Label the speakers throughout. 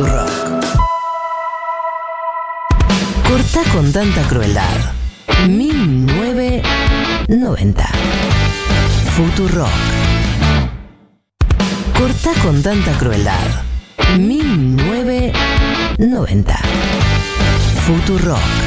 Speaker 1: Futurock. Corta con tanta crueldad. 1990. Futurock. Corta con tanta crueldad. 1990. Futurock.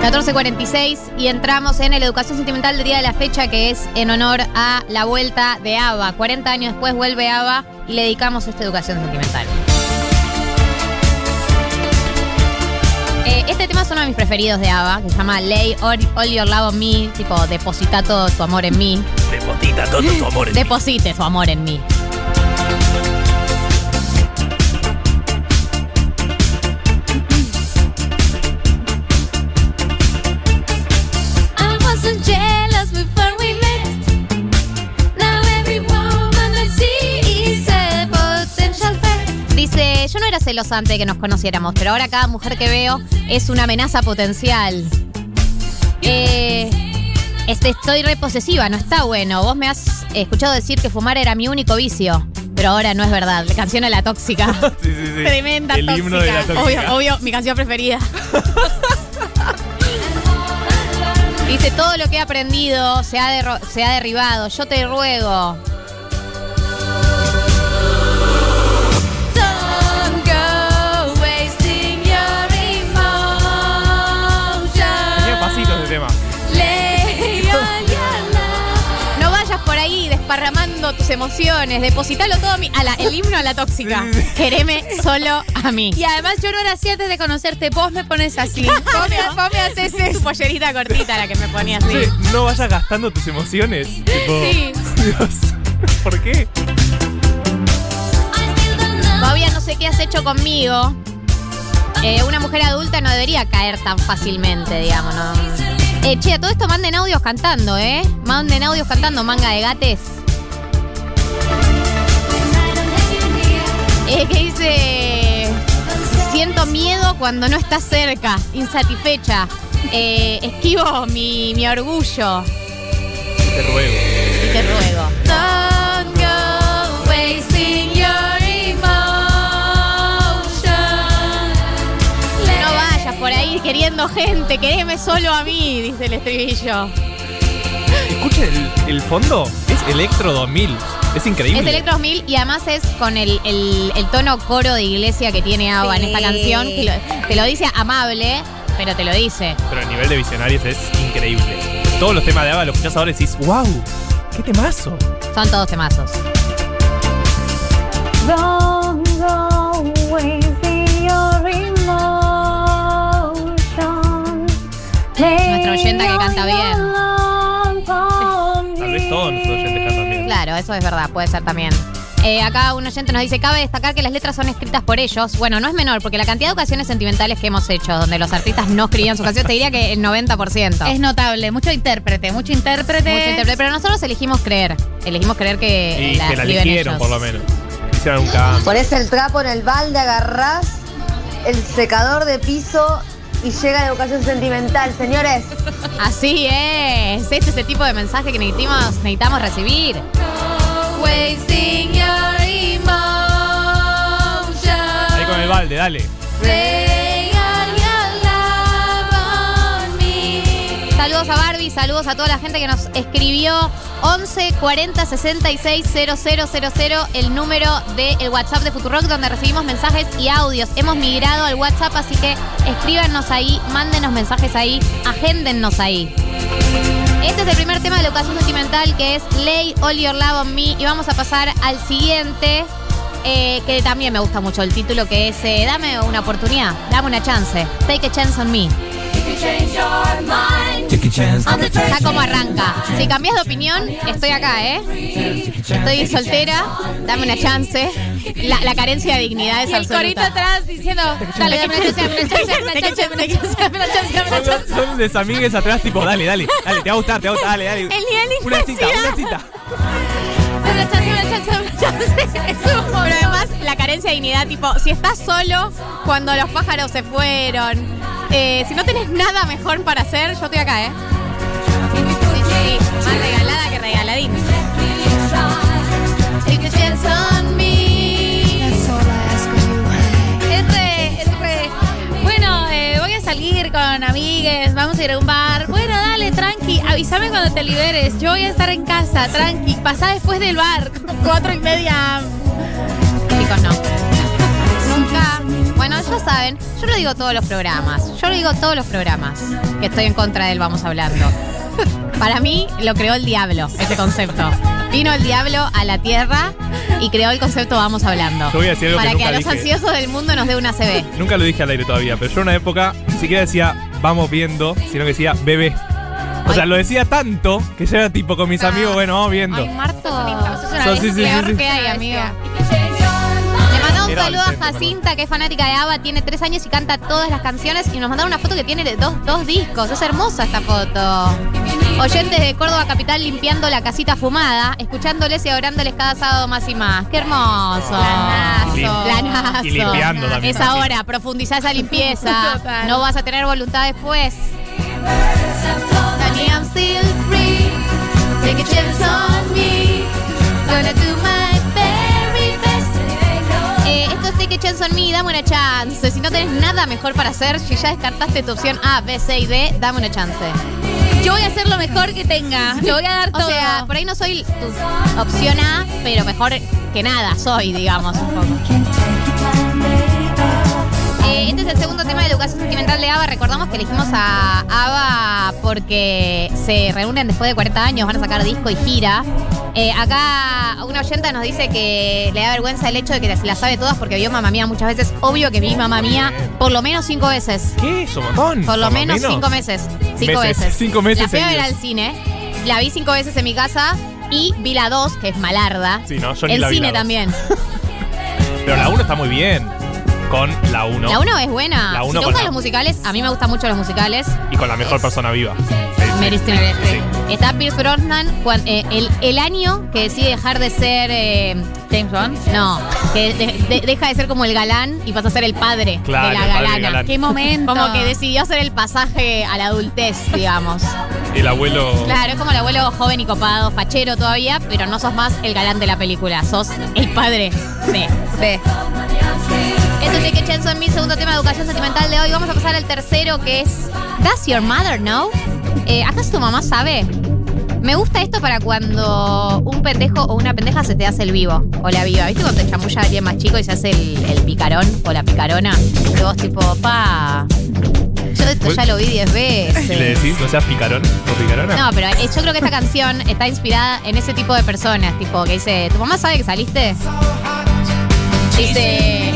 Speaker 2: 14.46 y entramos en el Educación Sentimental del día de la fecha que es en honor a la vuelta de ABBA. 40 años después vuelve ABBA y le dedicamos esta Educación Sentimental. Eh, este tema es uno de mis preferidos de ABBA, que se llama Lay All, All Your Love on Me, tipo deposita todo tu amor en mí.
Speaker 3: Deposita todo tu amor en mí.
Speaker 2: Deposite su amor en mí. Celosa antes de que nos conociéramos, pero ahora cada mujer que veo es una amenaza potencial. Eh, este, estoy reposesiva, no está bueno. Vos me has escuchado decir que fumar era mi único vicio, pero ahora no es verdad. La canción a la tóxica.
Speaker 3: Sí, sí, sí.
Speaker 2: Tremenda
Speaker 3: El
Speaker 2: tóxica.
Speaker 3: himno de la tóxica.
Speaker 2: Obvio, obvio, mi canción preferida. Dice, todo lo que he aprendido se ha, se ha derribado. Yo te ruego. Tus emociones. Depositalo todo a mí. A la- el himno a la tóxica. Quereme solo a mí.
Speaker 4: Y además yo no era así antes de conocerte, vos me pones así. Vos me, vos me haces
Speaker 2: Es
Speaker 4: eso.
Speaker 2: tu pollerita cortita la que me ponía así.
Speaker 3: Sí, no vayas gastando tus emociones. Tipo,
Speaker 4: Sí.
Speaker 3: Dios, ¿por qué?
Speaker 2: Todavía no sé qué has hecho conmigo. Eh, una mujer adulta no debería caer tan fácilmente, digamos, ¿no? Eh, che, a todo esto manden audios cantando, ¿eh? Manden audios cantando, manga de gates. Eh, que dice. Siento miedo cuando no estás cerca, insatisfecha. Eh, esquivo mi, mi orgullo
Speaker 3: Te ruego.
Speaker 2: y te ruego.
Speaker 5: Don't go wasting your emotions.
Speaker 2: No vayas por ahí queriendo gente, quereme solo a mí, dice el estribillo.
Speaker 3: Escuchen el, el fondo. Es Electro 2000. Es increíble.
Speaker 2: Es Electro 2000 y además es con el, el- el tono coro de iglesia que tiene Ava en esta
Speaker 4: Sí.
Speaker 2: canción, que lo- te lo dice amable, pero te lo dice.
Speaker 3: Pero el nivel de visionarios es increíble. Todos los temas de Ava los escuchás ahora y decís, wow, qué temazo.
Speaker 2: Son todos temazos.
Speaker 5: Don't go wasting your emotions.
Speaker 2: Nuestra oyenta que canta bien. Claro, eso es verdad, puede ser también. Eh, acá un oyente nos dice, cabe destacar que las letras son escritas por ellos. Bueno, no es menor, porque la cantidad de ocasiones sentimentales que hemos hecho, donde los artistas no escribían sus canciones, te diría que el 90%.
Speaker 4: Es notable, mucho intérprete, mucho intérprete.
Speaker 2: Mucho intérprete, pero nosotros elegimos creer. Elegimos creer que
Speaker 3: Y
Speaker 2: la
Speaker 3: que la eligieron,
Speaker 2: ellos.
Speaker 3: por lo menos. Hicieron un cambio.
Speaker 6: Pones el trapo en el balde, agarrás el secador de piso y llega la educación sentimental, señores.
Speaker 2: Así es. Este es ese tipo de mensaje que necesitamos, necesitamos recibir.
Speaker 5: Wasting your emotions.
Speaker 3: Ahí con el balde, dale.
Speaker 2: Saludos a Barbie, saludos a toda la gente que nos escribió 11 40 66 000, el número del WhatsApp de Futurock, donde recibimos mensajes y audios. Hemos migrado al WhatsApp, así que escríbanos ahí, mándenos mensajes ahí, agéndennos ahí. Este es el primer tema de la educación sentimental que es Lay All Your Love on Me. Y vamos a pasar al siguiente, eh, que también me gusta mucho el título, que es eh, Dame una oportunidad, dame una chance. Take a chance on me. Ya como arranca. Si cambias de opinión, estoy acá, ¿eh? Estoy soltera, dame una chance. La, la carencia de dignidad es
Speaker 4: Y el corito atrás diciendo, dale, dame una chance, dame una chance, dame una chance, dame una chance, dame una chance, dame una chance.
Speaker 3: son desamigues atrás, tipo, dale, dale, dale, te va a gustar, te va a gustar, dale, dale.
Speaker 4: El nivel de
Speaker 3: Una cita, una cita.
Speaker 4: Dame una chance, dame una chance, dame una chance. Es un
Speaker 2: Pero además, la carencia de dignidad, tipo, si estás solo cuando los pájaros se fueron, eh, si no tenés nada mejor para hacer, yo estoy acá, ¿eh? Sí, sí, más regalada que regaladín.
Speaker 4: Bueno, eh, voy a salir con amigues, vamos a ir a un bar. Bueno, dale, tranqui, avísame cuando te liberes. Yo voy a estar en casa, tranqui. Pasá después del bar, cuatro y media.
Speaker 2: Chicos, no. Bueno, ya saben, yo lo digo todos los programas. Yo lo digo todos los programas que estoy en contra del vamos hablando. Para mí lo creó el diablo, ese concepto. Vino el diablo a la tierra y creó el concepto vamos hablando.
Speaker 3: Yo voy a decir algo
Speaker 2: Para que,
Speaker 3: nunca
Speaker 2: a los
Speaker 3: dije.
Speaker 2: ansiosos del mundo nos dé una CB.
Speaker 3: Nunca lo dije al aire todavía, pero yo en una época ni siquiera decía vamos viendo, sino que decía bebé. O sea, lo decía tanto que ya era tipo con mis amigos, bueno, vamos viendo.
Speaker 2: Ay, Marto.
Speaker 4: Eso es
Speaker 3: So,
Speaker 4: una
Speaker 3: sí, sí,
Speaker 4: peor
Speaker 3: sí, sí.
Speaker 4: que hay, amigo.
Speaker 2: Jacinta, que es fanática de ABBA, tiene tres años y canta todas las canciones. Y nos mandaron una foto que tiene dos, dos discos. Es hermosa esta foto. Oyentes de Córdoba Capital limpiando la casita fumada, escuchándoles y orándoles cada sábado más y más. ¡Qué hermoso!
Speaker 4: Planazo.
Speaker 2: Planazo.
Speaker 3: y limpiando también.
Speaker 2: Es ahora, profundizá esa limpieza.
Speaker 4: Total.
Speaker 2: No vas a tener voluntad después. Honey, I'm still free. Take a chance on me. Gonna do my very best. A Chance on Me, dame una chance. Si no tenés nada mejor para hacer, si ya descartaste tu opción A, B, C y D, dame una chance.
Speaker 4: Yo voy a hacer lo mejor que tenga. Yo voy a dar
Speaker 2: O
Speaker 4: todo.
Speaker 2: sea, por ahí no soy tu opción A, pero mejor que nada soy, digamos, un poco. Eh, este es el segundo tema de educación sentimental de ABBA. Recordamos que elegimos a ABBA porque se reúnen después de 40 años, van a sacar disco y gira. Eh, acá una oyenta nos dice que le da vergüenza el hecho de que se la sabe todas porque vio Mamá Mía muchas veces. Obvio que vi Mamá Mía por lo menos cinco veces.
Speaker 3: ¿Qué? ¿Es un montón?
Speaker 2: Por lo menos, cinco meses. Cinco
Speaker 3: Meses,
Speaker 2: veces.
Speaker 3: cinco meses
Speaker 2: La fui a ver al cine. La vi cinco veces en mi casa y vi la dos, que es malarda.
Speaker 3: Sí, no, yo ni
Speaker 2: El
Speaker 3: la vi
Speaker 2: cine
Speaker 3: la dos.
Speaker 2: también.
Speaker 3: Pero la 1 está muy bien. Con la 1.
Speaker 2: La uno es buena.
Speaker 3: La
Speaker 2: si
Speaker 3: uno
Speaker 2: te
Speaker 3: con
Speaker 2: gustan
Speaker 3: la-
Speaker 2: los musicales, a mí me gustan mucho los musicales.
Speaker 3: Y con la mejor persona viva. Sí, sí.
Speaker 2: Meryl Streep.
Speaker 3: Sí.
Speaker 2: Está Pierce Brosnan cuan- eh, el, el año que decide dejar de ser eh,
Speaker 4: James Bond.
Speaker 2: no, que de- de- deja de ser como el galán y pasa a ser el padre
Speaker 3: Claro,
Speaker 2: de la
Speaker 3: el padre del
Speaker 2: galana.
Speaker 3: galán.
Speaker 4: Qué momento.
Speaker 2: Como que decidió hacer el pasaje a la adultez, digamos.
Speaker 3: El abuelo.
Speaker 2: Claro, es como el abuelo joven y copado, fachero todavía, pero no sos más el galán de la película, sos el padre de.
Speaker 4: Ve.
Speaker 2: Esto es que Chance on Me, segundo tema de educación sentimental de hoy. Vamos a pasar al tercero que es Does your mother know? Eh, ¿Acaso tu mamá sabe? Me gusta esto para cuando un pendejo o una pendeja se te hace el vivo o la viva. ¿Viste cuando te chamulla alguien más chico y se hace el, el picarón o la picarona? Y vos tipo, pa, yo esto ya lo vi diez veces.
Speaker 3: Y le decís, no seas picarón o picarona.
Speaker 2: No, pero eh, yo creo que esta canción está inspirada en ese tipo de personas, tipo que dice, ¿tu mamá sabe que saliste? Dice,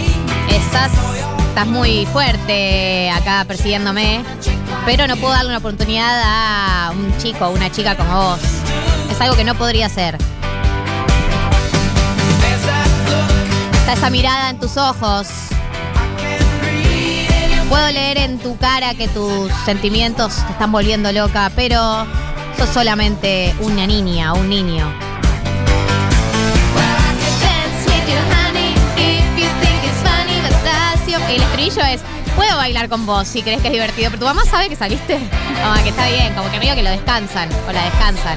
Speaker 2: estás, estás muy fuerte acá persiguiéndome, pero no puedo darle una oportunidad a un chico o una chica como vos. Es algo que no podría hacer. Está esa mirada en tus ojos. Puedo leer en tu cara que tus sentimientos te están volviendo loca, pero sos solamente una niña, un niño. El estribillo es, puedo bailar con vos si crees que es divertido, pero tu mamá sabe que saliste. No, que está bien, como que medio que lo descansan o la descansan.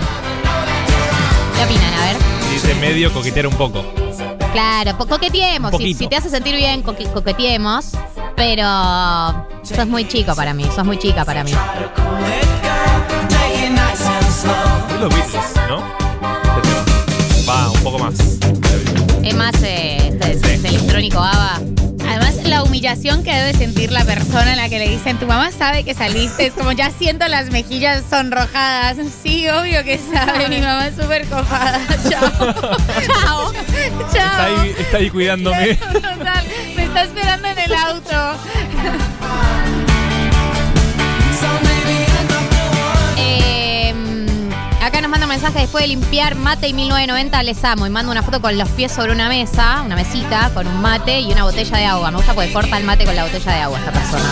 Speaker 2: ¿Qué opinan? A ver.
Speaker 3: Dice medio coquetear un poco.
Speaker 2: Claro, coqueteemos. Si, si te hace sentir bien, coque- coqueteemos. Pero sos muy chico para mí, sos muy chica para mí.
Speaker 3: Los Beatles, ¿no? Va, un poco más.
Speaker 2: Es más eh, de- de- de electrónico ABBA.
Speaker 4: La humillación que debe sentir la persona a la que le dicen, tu mamá sabe que saliste, es como ya siento las mejillas sonrojadas. Sí, obvio que sabe, mi mamá es súper copada. Chao. Chao.
Speaker 3: Está
Speaker 4: Chao.
Speaker 3: ahí, está ahí cuidándome.
Speaker 4: Total, me está esperando en el auto.
Speaker 2: Nos manda un mensaje después de limpiar mate y 1990 les amo. Y manda una foto con los pies sobre una mesa, una mesita, con un mate y una botella de agua. Me gusta porque corta el mate con la botella de agua esta persona.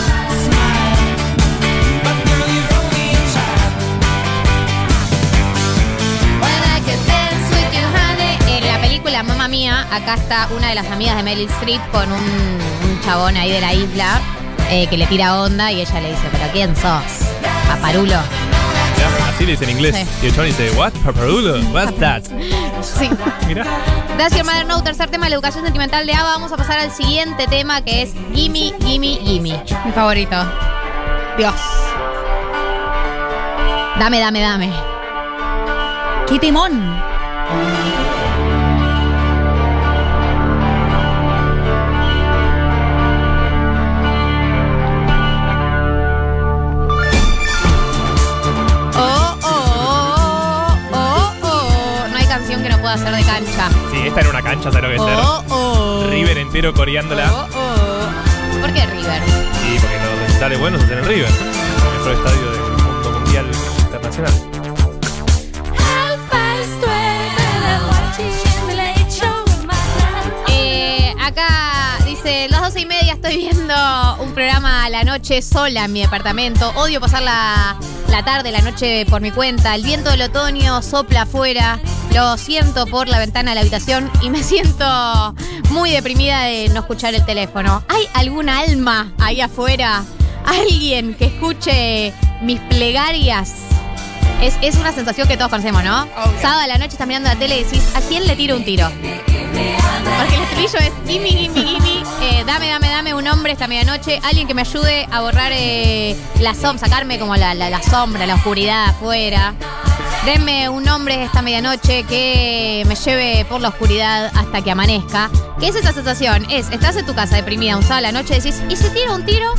Speaker 2: En la película Mamma Mía, acá está una de las amigas de Meryl Streep con un, chabón ahí de la isla eh, que le tira onda y ella le dice, pero ¿quién sos? Paparulo.
Speaker 3: Así le dice en inglés.
Speaker 2: Sí.
Speaker 3: Y el chabón dice, what? Paparulo? What's that?
Speaker 2: Sí.
Speaker 3: Mira.
Speaker 2: Does Your Mother Know, tercer tema de la educación sentimental de ABBA. Vamos a pasar al siguiente tema que es Gimme, Gimme, Gimme.
Speaker 4: Mi favorito. Dios.
Speaker 2: Dame, dame, dame.
Speaker 4: ¡Qué timón!
Speaker 2: Pueda ser de cancha.
Speaker 3: Sí, esta era una cancha, ¿sabes lo que es
Speaker 2: Oh, oh.
Speaker 3: ser? River entero coreándola.
Speaker 2: Oh, oh. ¿Por qué River?
Speaker 3: Sí, porque los recitales buenos hacen en River. El mejor estadio del mundo mundial internacional.
Speaker 2: Eh, acá dice, las doce y media estoy viendo un programa a la noche sola en mi departamento. Odio pasar la, la tarde, la noche por mi cuenta. El viento del otoño sopla afuera. Lo siento por la ventana de la habitación y me siento muy deprimida de no escuchar el teléfono. ¿Hay alguna alma ahí afuera? ¿Alguien que escuche mis plegarias? Es, es una sensación que todos conocemos, ¿no?
Speaker 4: Obvio.
Speaker 2: Sábado a la noche estás mirando la tele y decís, ¿a quién le tiro un tiro? Porque el estribillo es gimme, gimme, gimme, eh, dame, dame, dame un hombre esta medianoche, alguien que me ayude a borrar eh, la sombra, sacarme como la, la- la sombra, la oscuridad afuera. Denme un hombre esta medianoche que me lleve por la oscuridad hasta que amanezca. ¿Qué es esa sensación? Es, estás en tu casa deprimida un sábado a la noche y decís, ¿y si tiro un tiro?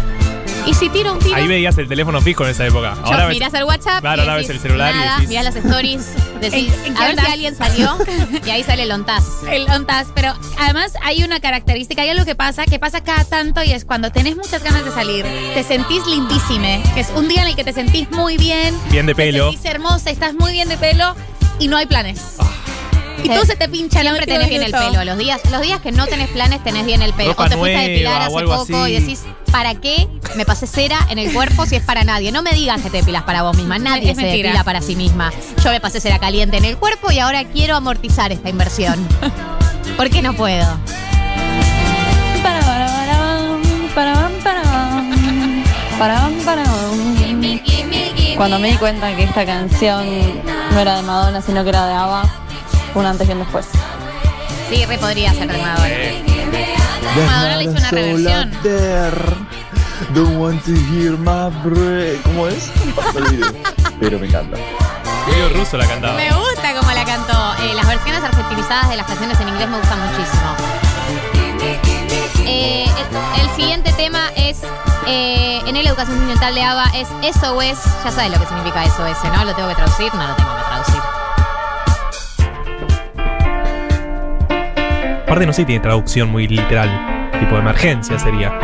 Speaker 2: ¿Y si tiro un tiro?
Speaker 3: Ahí veías el teléfono fijo en esa época.
Speaker 2: Yo,
Speaker 3: Ahora ves-
Speaker 2: mirás el WhatsApp.
Speaker 3: Claro, ahora ves el celular y
Speaker 2: nada,
Speaker 3: decís-
Speaker 2: Mirás las stories, decís,
Speaker 4: ¿En-
Speaker 2: a ver si alguien salió. y ahí sale el ontaz.
Speaker 4: El ontas, pero además hay una característica, hay algo que pasa, que pasa cada tanto y es cuando tenés muchas ganas de salir, te sentís lindísime, que es un día en el que te sentís muy bien,
Speaker 3: Bien de
Speaker 4: te
Speaker 3: pelo.
Speaker 4: sentís hermosa, estás muy bien de pelo y no hay planes. Y todo se te pincha,
Speaker 2: Siempre tenés bien el pelo. Los días, los días que no tenés planes, tenés bien el pelo.
Speaker 3: Ropa
Speaker 2: o te fuiste a depilar
Speaker 3: nueva o
Speaker 2: hace
Speaker 3: algo
Speaker 2: poco
Speaker 3: así.
Speaker 2: y decís, ¿para qué me pasé cera en el cuerpo si es para nadie? No me digas que te depilas para vos misma. Nadie
Speaker 4: Es
Speaker 2: se
Speaker 4: mentira.
Speaker 2: depila para sí misma. Yo me pasé cera caliente en el cuerpo y ahora quiero amortizar esta inversión. ¿Por qué no puedo?
Speaker 7: Cuando me di cuenta que esta canción no era de Madonna, sino que era de ABBA, un antes y un después.
Speaker 2: Sí, re podría ser de Madonna.
Speaker 4: Madonna le hizo una reversión.
Speaker 8: Don't want to hear my breath. ¿Cómo es? Pero me encanta.
Speaker 3: ruso la cantaba.
Speaker 2: Me gusta cómo la cantó. Eh, las versiones argentinizadas de las canciones en inglés me gustan muchísimo. Eh, el, el siguiente tema es, eh, en el Educación Sentimental de ABBA, es SOS. Ya sabes lo que significa SOS, ¿no? ¿Lo tengo que traducir? No lo tengo que traducir.
Speaker 3: Aparte no sé si tiene traducción muy literal. Tipo de emergencia sería.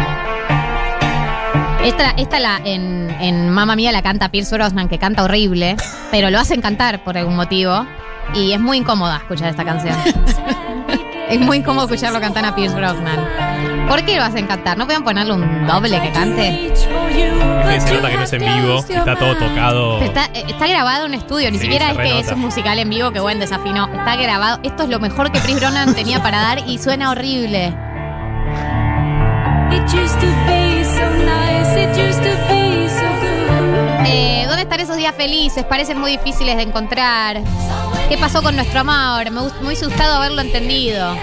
Speaker 2: Esta, esta la, en, en Mamma Mía la canta Pierce Brosnan, que canta horrible, pero lo hacen cantar por algún motivo. Y es muy incómoda escuchar esta canción. es muy incómodo escucharlo cantar a Pierce Brosnan. ¿Por qué lo hacen cantar? ¿No pueden ponerle un doble que cante?
Speaker 3: Viste, Se nota que no es en vivo, está todo tocado.
Speaker 2: Está, eh, está grabado en estudio, ni
Speaker 3: Sí,
Speaker 2: siquiera es que es un musical en vivo que buen desafino. Está grabado. Esto es lo mejor que Pierce Brosnan tenía para dar y suena horrible. Eh, ¿Dónde están esos días felices? Parecen muy difíciles de encontrar. ¿Qué pasó con nuestro amor? Me, gust- me hubiese gustado haberlo entendido.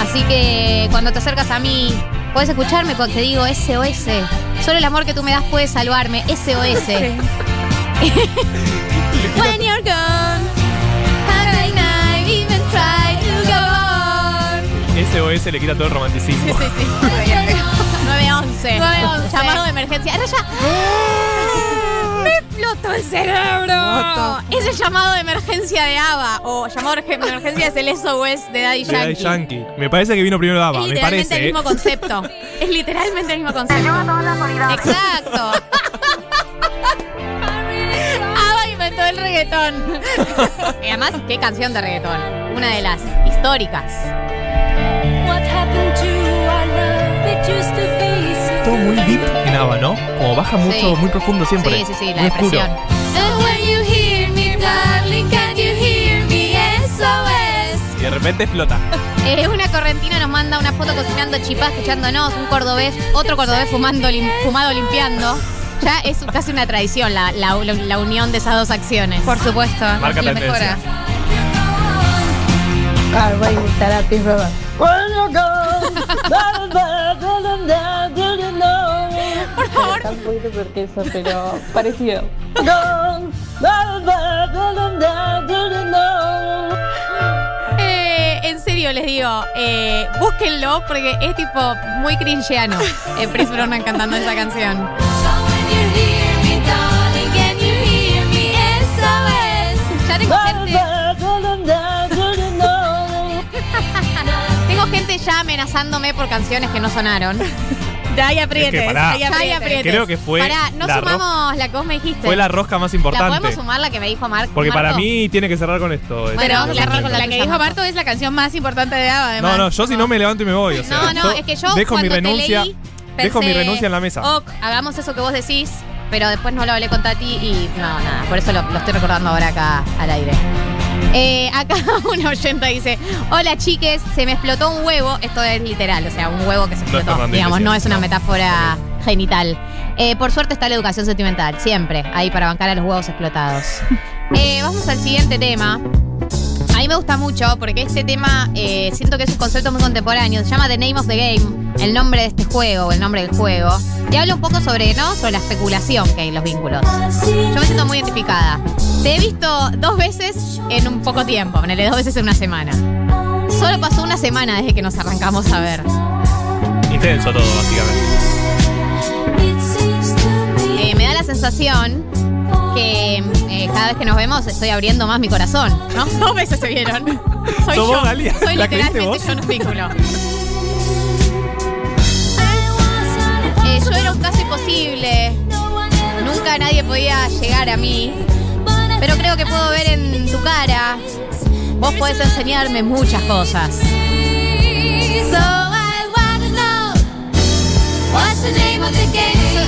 Speaker 2: Así que cuando te acercas a mí, puedes escucharme cuando te digo SOS. Solo el amor que tú me das puede salvarme. SOS. When you're gone, I even try to go on?
Speaker 3: SOS le quita todo el romanticismo.
Speaker 2: 911.
Speaker 4: 911.
Speaker 2: Llamado de emergencia. Ahora ya. Me explotó el cerebro. Es el llamado de emergencia de ABBA. O llamado de emergencia es el SOS de Daddy
Speaker 3: De Daddy
Speaker 2: Yankee.
Speaker 3: Yankee. Me parece que vino primero Dava,
Speaker 2: Es
Speaker 3: me
Speaker 2: literalmente
Speaker 3: parece.
Speaker 2: el mismo
Speaker 3: ¿eh?
Speaker 2: concepto. Es literalmente el mismo concepto. Exacto. ABBA inventó el reggaetón. y además, qué canción de reggaetón. Una de las históricas.
Speaker 3: Todo muy deep ¿no? Como baja mucho,
Speaker 2: Sí.
Speaker 3: muy profundo siempre.
Speaker 2: Sí, sí, sí, la
Speaker 3: Muy oscuro.
Speaker 2: depresión.
Speaker 3: Y de repente explota.
Speaker 2: Eh, una correntina nos manda una foto cocinando chipá, escuchándonos, un cordobés, otro cordobés fumando, lim- fumado limpiando. Ya es casi una tradición la, la- la unión de esas dos acciones.
Speaker 4: Por supuesto.
Speaker 3: Marca
Speaker 4: la mejora.
Speaker 7: Ah, voy un poquito eso, pero parecido.
Speaker 2: Eh, en serio les digo, eh, búsquenlo porque es tipo muy cringeano. Eh, Chris Brown cantando esa canción. Ya tengo gente, tengo gente ya amenazándome por canciones que no sonaron.
Speaker 4: Ya hay aprietes,
Speaker 3: Es que pará.
Speaker 4: hay
Speaker 2: Ya hay
Speaker 4: aprietes.
Speaker 3: Creo que fue
Speaker 2: Pará, no
Speaker 3: la
Speaker 2: sumamos la que vos me dijiste.
Speaker 3: Fue la rosca más
Speaker 2: ¿La
Speaker 3: importante.
Speaker 2: podemos sumar la que me dijo Mar
Speaker 3: Porque para
Speaker 2: Marco?
Speaker 3: mí tiene que cerrar con esto.
Speaker 2: Bueno,
Speaker 4: Pero
Speaker 2: vamos a
Speaker 4: la,
Speaker 2: cerrar con la
Speaker 4: la que dijo
Speaker 2: Marco.
Speaker 4: Marto es la canción más importante de ABBA, además.
Speaker 3: No, no, yo si no me levanto y me voy. O sea,
Speaker 2: No, no, es que yo
Speaker 3: dejo mi renuncia.
Speaker 2: leí,
Speaker 3: dejo mi renuncia en la mesa.
Speaker 2: Ok, hagamos eso que vos decís, pero después no lo hablé con Tati y no, nada, por eso lo, lo estoy recordando ahora acá al aire. Eh, acá una oyenta dice, hola chiques, se me explotó un huevo, esto es literal, o sea, un huevo que se explotó, digamos, no es una
Speaker 3: no.
Speaker 2: metáfora genital. Eh, por suerte está la educación sentimental, siempre, ahí para bancar a los huevos explotados. Eh, vamos al siguiente tema. A mí me gusta mucho porque este tema siento que es un concepto muy contemporáneo. Se llama The Name of the Game, el nombre de este juego, el nombre del juego. Y habla un poco sobre, ¿no? Sobre la especulación que hay en los vínculos. Yo me siento muy identificada. Te he visto dos veces en un poco tiempo, ponele dos veces en una semana. Solo pasó una semana desde que nos arrancamos a ver.
Speaker 3: Intenso todo, básicamente.
Speaker 2: Eh, me da la sensación que eh, cada vez que nos vemos estoy abriendo más mi corazón, ¿no? Dos veces se vieron. Soy
Speaker 3: ¿Sos
Speaker 2: yo.
Speaker 3: vos?
Speaker 2: Soy
Speaker 3: ¿La creíste
Speaker 2: literalmente yo en un vínculo. Nunca nadie podía llegar a mí. Pero creo que puedo ver en tu cara. Vos podés enseñarme muchas cosas.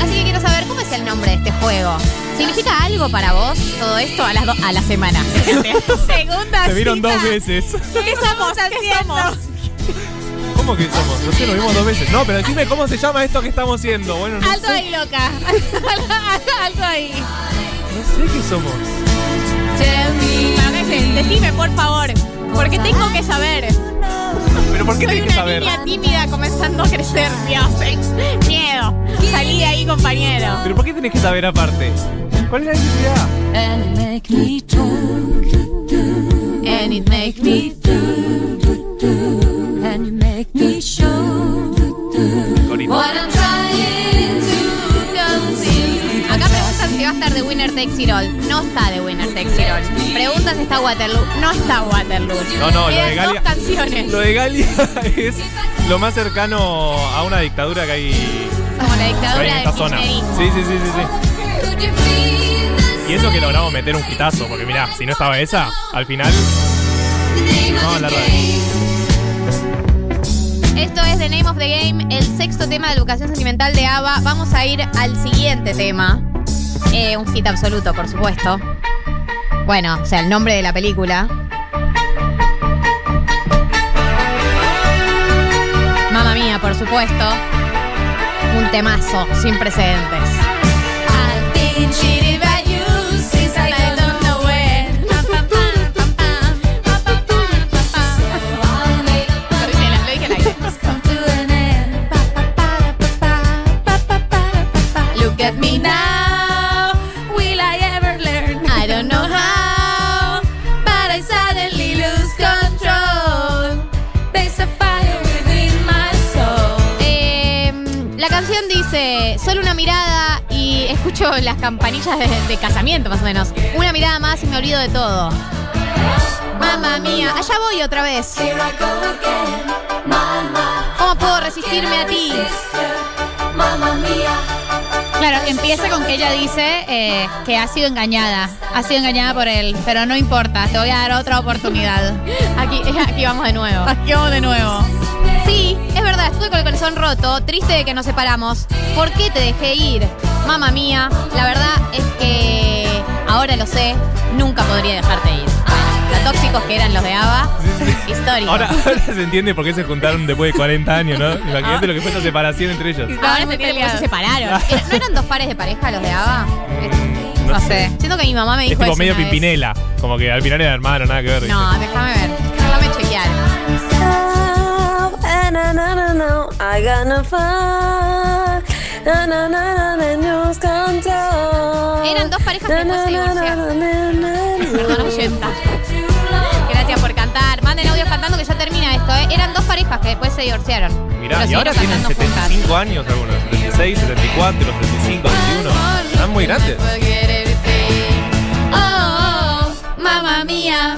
Speaker 2: Así que quiero saber cómo es el nombre de este juego. ¿Significa algo para vos todo esto a las do- a la semana?
Speaker 4: Segunda
Speaker 3: Se vieron
Speaker 4: cita.
Speaker 3: dos veces.
Speaker 4: ¿Qué somos haciendo?
Speaker 3: ¿Cómo que somos? No sé, nos vimos dos veces. No, pero decime cómo se llama esto que estamos haciendo. Bueno, no
Speaker 4: Alto
Speaker 3: sé.
Speaker 4: ahí, loca. Alto ahí.
Speaker 3: No sé qué somos.
Speaker 4: A veces, decime, por favor. Porque tengo que saber.
Speaker 3: ¿Pero por qué
Speaker 4: Soy
Speaker 3: tenés que
Speaker 4: una
Speaker 3: saber?
Speaker 4: niña tímida comenzando a crecer, Dios. eh. Miedo. Salí de ahí, compañero.
Speaker 3: ¿Pero por qué tenés que saber aparte? ¿Cuál es la necesidad?
Speaker 2: And it make me
Speaker 3: Corito.
Speaker 2: All. No está de Winner Takes It All. Preguntan si está Waterloo. No está Waterloo.
Speaker 3: No, no, lo de Galia-
Speaker 2: dos canciones.
Speaker 3: Lo de Galia es lo más cercano a una dictadura que hay,
Speaker 2: Como la
Speaker 3: que hay
Speaker 2: dictadura
Speaker 3: en
Speaker 2: del
Speaker 3: esta zona.
Speaker 2: kirchnerismo.
Speaker 3: Sí, sí, sí, sí, sí. Y eso que logramos meter un quitazo, porque mirá, si no estaba esa, al final. No, la radio.
Speaker 2: Esto es The Name of the Game, el sexto tema de educación sentimental de ABBA. Vamos a ir al siguiente tema. Eh, un hit absoluto, por supuesto. Bueno, o sea, el nombre de la película. Mamma mía, por supuesto. Un temazo sin precedentes. Solo una mirada y escucho las campanillas de, casamiento, más o menos. Una mirada más y me olvido de todo. Mamma mía, allá voy otra vez. ¿Cómo puedo resistirme a ti?
Speaker 4: Claro, empieza con que ella dice eh, que ha sido engañada. Ha sido engañada por él. Pero no importa, te voy a dar otra oportunidad.
Speaker 2: Aquí, aquí vamos de nuevo.
Speaker 4: Aquí vamos de nuevo.
Speaker 2: Sí, es verdad, estuve con el corazón roto, triste de que nos separamos. ¿Por qué te dejé ir? Mamá mía, la verdad es que ahora lo sé, nunca podría dejarte ir. Bueno, lo tóxicos que eran los de ABBA, histórico.
Speaker 3: Ahora, ahora se entiende por qué se juntaron después de 40 años, ¿no? Imagínate lo que fue esa separación entre ellos.
Speaker 2: Ahora se entiende por qué se separaron. Era- ¿No eran dos pares de pareja los de ABBA?
Speaker 3: Mm,
Speaker 2: No sé. Siento que mi mamá me
Speaker 3: Es
Speaker 2: dijo
Speaker 3: tipo
Speaker 2: eso
Speaker 3: medio
Speaker 2: una vez.
Speaker 3: Pimpinela. Como que al final era hermano, nada que ver.
Speaker 2: No, déjame ver. Déjame chequear.
Speaker 9: I got no fun.
Speaker 5: Na, na, na, na, na, lose control.
Speaker 2: Eran dos parejas que
Speaker 5: Na,
Speaker 2: después se
Speaker 5: na, na,
Speaker 2: divorciaron.
Speaker 5: na, na, na.
Speaker 2: Perdón, oyenta. Gracias por cantar. Manden audios cantando que ya termina esto, ¿eh? Eran dos parejas que después se divorciaron.
Speaker 3: Mirá,
Speaker 2: Pero
Speaker 3: y ahora tienen
Speaker 2: cantando juntas.
Speaker 3: 75 años algunos, 76, 74, 35, 21. Están muy grandes.
Speaker 2: Oh, mamá mía.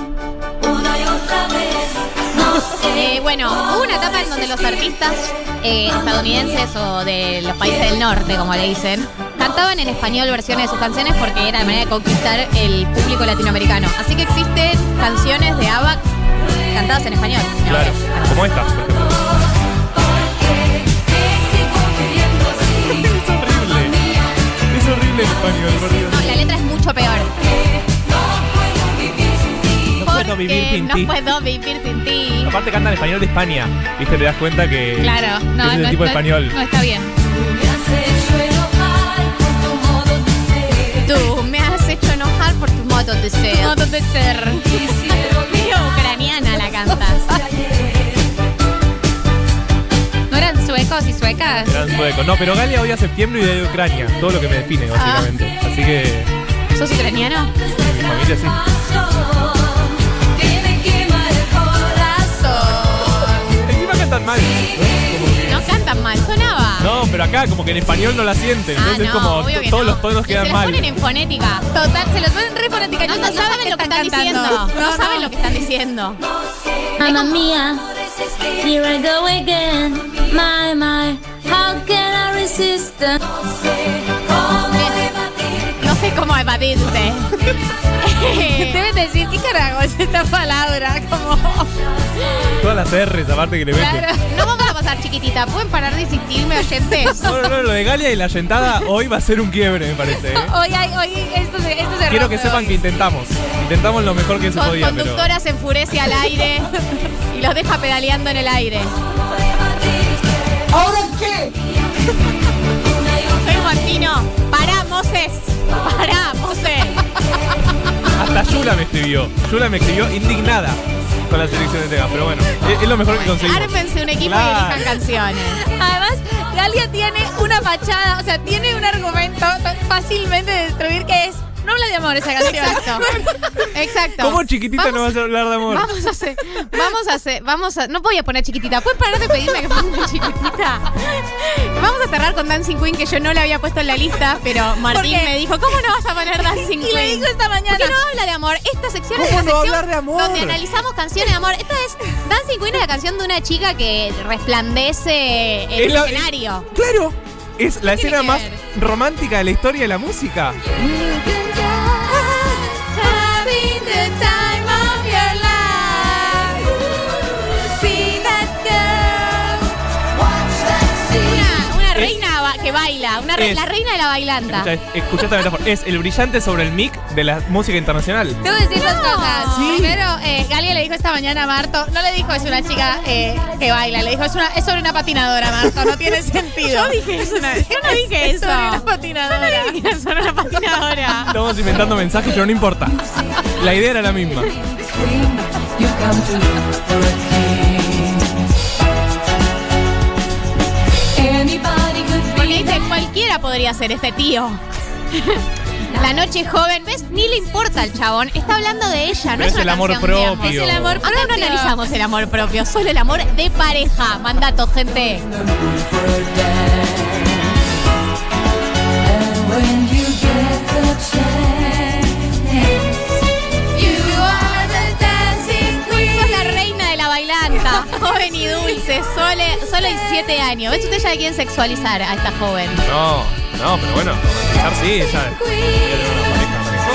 Speaker 2: Eh, bueno, hubo una etapa en donde los artistas eh, estadounidenses o de los países del norte, como le dicen, cantaban en español versiones de sus canciones porque era la manera de conquistar el público latinoamericano. Así que existen canciones de ABBA cantadas en español.
Speaker 3: Claro, como esta, por ejemplo. Es horrible. Es horrible el español, por Dios.
Speaker 2: No, la letra es mucho peor.
Speaker 3: No puedo vivir
Speaker 2: Porque
Speaker 3: sin
Speaker 2: no
Speaker 3: ti.
Speaker 2: puedo vivir sin ti.
Speaker 3: Aparte cantan español de España. ¿Viste? Te das cuenta que.
Speaker 4: Claro, no,
Speaker 3: es el
Speaker 4: no,
Speaker 3: tipo de
Speaker 4: no-
Speaker 3: español.
Speaker 4: no está bien.
Speaker 2: Tú me has hecho enojar por tu modo de ser.
Speaker 4: Modo de ser.
Speaker 2: Ucraniana la cantas.
Speaker 4: ¿No eran suecos y suecas?
Speaker 3: Eran suecos. No, pero Galia odia septiembre y de Ucrania. Todo lo que me define, básicamente. Así que.
Speaker 2: ¿Sos ucraniano?
Speaker 3: Mi familia sí. Cantan mal.
Speaker 2: No cantan mal, sonaba.
Speaker 3: No, pero acá como que en español no la sienten.
Speaker 2: Ah,
Speaker 3: Entonces
Speaker 2: no,
Speaker 3: es como
Speaker 2: obvio que
Speaker 3: todos
Speaker 2: no.
Speaker 3: los tonos quedan
Speaker 2: se
Speaker 3: mal.
Speaker 2: los ponen en fonética.
Speaker 4: Total, se los ponen re fonética.
Speaker 2: No,
Speaker 4: No,
Speaker 2: no saben lo que están diciendo. No saben lo que están diciendo.
Speaker 5: Mamma mia, here I go again. My, my, how can I resist?
Speaker 2: Sé cómo evadirte.
Speaker 4: Deben decir, ¿qué carajo es esta palabra? Como...
Speaker 3: Todas las R's aparte que le meten.
Speaker 4: Claro.
Speaker 2: No vamos a pasar chiquitita. ¿Pueden parar de insistirme, oyentes?
Speaker 3: No, no, no, lo de Galia y la yentada hoy va a ser un quiebre, me parece. ¿eh?
Speaker 4: Hoy, hay- hoy esto se, esto se
Speaker 3: Quiero
Speaker 4: rompe
Speaker 3: que sepan
Speaker 4: hoy.
Speaker 3: que intentamos. Intentamos lo mejor que se
Speaker 2: Con
Speaker 3: podía, pero.
Speaker 2: conductora se enfurece al aire y los deja pedaleando en el aire.
Speaker 9: ¿Ahora qué?
Speaker 2: Soy Martino. Pará, Moses. Pará, Moses.
Speaker 3: Hasta Yula me escribió. Yula me escribió indignada con la selección de temas. Pero bueno, es, es lo mejor que conseguimos.
Speaker 2: Ármense un equipo
Speaker 3: Claro.
Speaker 2: y elijan canciones.
Speaker 4: Además, Galia tiene una fachada, o sea, tiene un argumento tan fácilmente de destruir que es. No habla de amor esa canción.
Speaker 2: Exacto. Exacto.
Speaker 3: ¿Cómo chiquitita
Speaker 2: Vamos-
Speaker 3: no vas a hablar de amor?
Speaker 2: Vamos a hacer, vamos a hacer, vamos a, no voy a poner chiquitita, ¿puedes parar de pedirme que ponga chiquitita? Vamos a cerrar con Dancing Queen, que yo no la había puesto en la lista, pero Martín me dijo, ¿cómo no vas a poner Dancing
Speaker 4: Y
Speaker 2: Queen?
Speaker 4: le dijo esta mañana.
Speaker 2: ¿Por qué no habla de amor? Esta sección es
Speaker 3: ¿Cómo
Speaker 2: la
Speaker 3: no va a
Speaker 2: sección
Speaker 3: hablar de amor?
Speaker 2: donde analizamos canciones de amor. Esta es, Dancing Queen es la canción de una chica que resplandece en
Speaker 3: Es
Speaker 2: el
Speaker 3: la-
Speaker 2: escenario.
Speaker 3: Claro. Es la
Speaker 2: ¿Qué tiene
Speaker 3: escena más romántica de la historia de la música.
Speaker 2: Reina que baila, una re-
Speaker 3: Es-
Speaker 2: la reina de la bailanta.
Speaker 3: Escucha, escucha esta metáfora. Es el brillante sobre el mic de la música internacional.
Speaker 4: Debo decir dos cosas.
Speaker 2: Sí.
Speaker 4: Primero, eh, Galia le dijo esta mañana a Marto, no le dijo es una chica eh, que baila, le dijo es, una, es sobre una patinadora, Marto, no tiene sentido.
Speaker 2: Yo dije eso, yo no dije
Speaker 4: Es
Speaker 2: eso.
Speaker 4: sobre una patinadora.
Speaker 2: Yo no dije eso, era una patinadora.
Speaker 3: Estamos inventando mensajes, pero no importa. La idea era la misma.
Speaker 2: Cualquiera podría ser este tío. La noche joven, ¿ves? Ni le importa al chabón. Está hablando de ella, no es
Speaker 3: es
Speaker 2: una
Speaker 3: el amor
Speaker 2: canción
Speaker 3: propio.
Speaker 2: Es el amor
Speaker 4: Acá
Speaker 2: propio. no analizamos el amor propio, solo el amor de pareja. Mandato, gente. 17 años. ¿Ves? Usted ya quieren sexualizar a esta joven.
Speaker 3: No, no, pero bueno, romantizar sí, ella debería tener una pareja.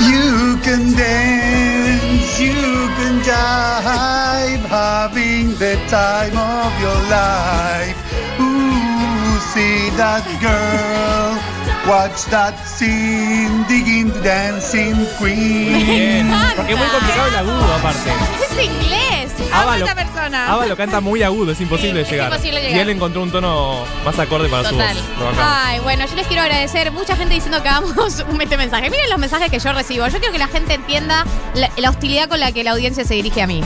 Speaker 10: You can dance, you can jive, having the time of your life. Ooh, see that girl, watch that scene, digging the dancing queen.
Speaker 3: Bien, porque es muy complicado el agudo aparte.
Speaker 2: Es inglés.
Speaker 3: Ava
Speaker 4: Amo
Speaker 3: lo,
Speaker 4: esta persona.
Speaker 3: Ava lo canta muy agudo, es imposible
Speaker 2: es
Speaker 3: llegar.
Speaker 2: imposible
Speaker 3: Y
Speaker 2: llegar.
Speaker 3: él encontró un tono más acorde para
Speaker 2: Total.
Speaker 3: su voz. Lo bancamos.
Speaker 2: Ay, bueno, yo les quiero agradecer. Mucha gente diciendo que hagamos un este mensaje. Miren los mensajes que yo recibo. Yo quiero que la gente entienda la, la hostilidad con la que la audiencia se dirige a mí.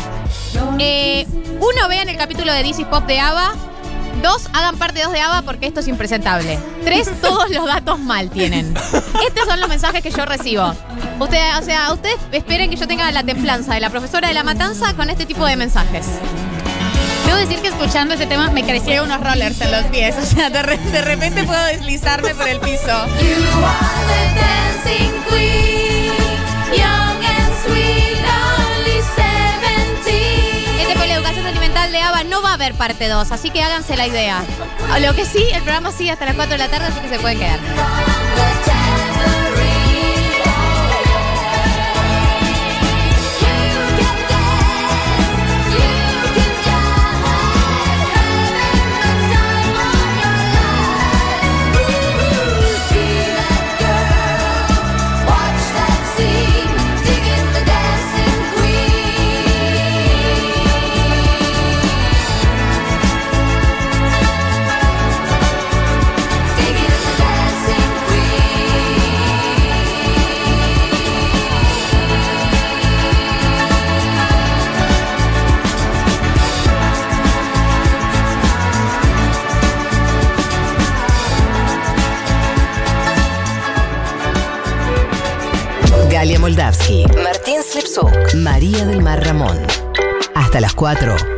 Speaker 2: Eh, uno, vean el capítulo de This is Pop de ABBA. Dos, hagan parte dos de ABBA porque esto es impresentable. Tres, todos los datos mal tienen. Estos son los mensajes que yo recibo. Ustedes, o sea, ustedes esperen que yo tenga la templanza de la profesora de la matanza con este tipo de mensajes.
Speaker 4: Debo decir que escuchando este tema me crecieron unos rollers en los pies. O sea, de, re- de repente puedo deslizarme por el piso.
Speaker 2: De ABBA. No va a haber parte 2, así que háganse la idea. Lo que sí, el programa sigue hasta las 4 de la tarde, así que se pueden quedar.
Speaker 1: María del Mar Ramón. Hasta las 4. 1990.